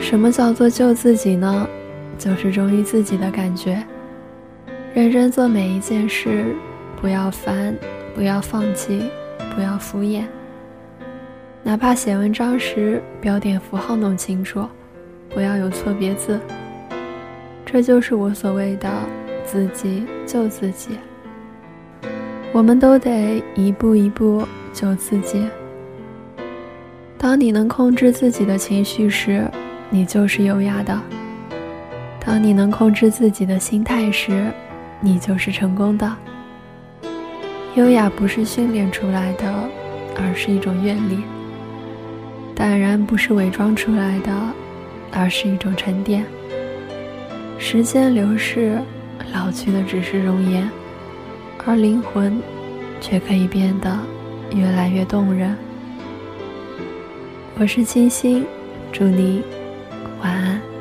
什么叫做救自己呢？就是忠于自己的感觉，认真做每一件事，不要烦，不要放弃，不要敷衍。哪怕写文章时标点符号弄清楚，不要有错别字。这就是我所谓的自己救自己。我们都得一步一步救自己。当你能控制自己的情绪时，你就是优雅的；当你能控制自己的心态时，你就是成功的。优雅不是训练出来的，而是一种阅历；淡然不是伪装出来的，而是一种沉淀。时间流逝，老去的只是容颜。而灵魂，却可以变得越来越动人。我是清新，祝你晚安。